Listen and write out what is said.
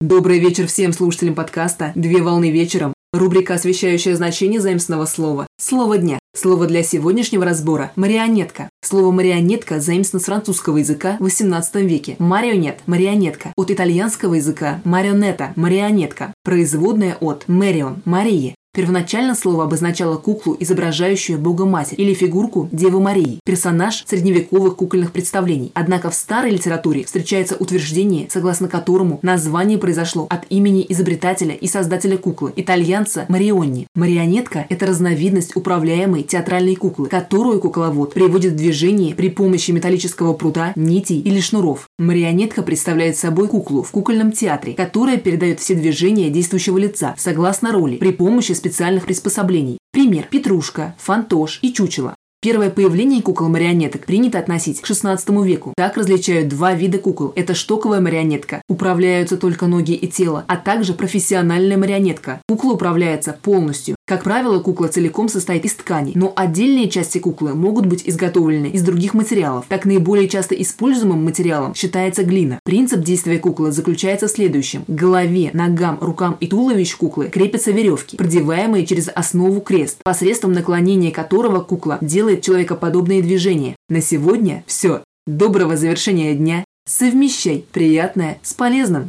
Добрый вечер всем слушателям подкаста «Две волны вечером». Рубрика, освещающая значение заимственного слова. Слово дня. Слово для сегодняшнего разбора – марионетка. Слово марионетка заимствовано с французского языка в XVIII веке. Марионет – марионетка. От итальянского языка – марионета – марионетка. Производная от марион – Марии. Первоначально слово обозначало куклу, изображающую Бога-Матерь или фигурку Девы Марии, персонаж средневековых кукольных представлений. Однако в старой литературе встречается утверждение, согласно которому название произошло от имени изобретателя и создателя куклы, итальянца Мариони. Марионетка – это разновидность управляемой театральной куклы, которую кукловод приводит в движение при помощи металлического прута, нитей или шнуров. Марионетка представляет собой куклу в кукольном театре, которая передает все движения действующего лица согласно роли при помощи специальных приспособлений. Пример – петрушка, фантош и чучело. Первое появление кукол-марионеток принято относить к XVI веку. Так различают два вида кукол. Это штоковая марионетка, управляются только ноги и тело, а также профессиональная марионетка. Кукла управляется полностью. Как правило, кукла целиком состоит из ткани, но отдельные части куклы могут быть изготовлены из других материалов. Так наиболее часто используемым материалом считается глина. Принцип действия куклы заключается в следующем. К голове, ногам, рукам и туловищу куклы крепятся веревки, продеваемые через основу крест, посредством наклонения которого кукла делает человекоподобные движения. На сегодня все. Доброго завершения дня. Совмещай приятное с полезным.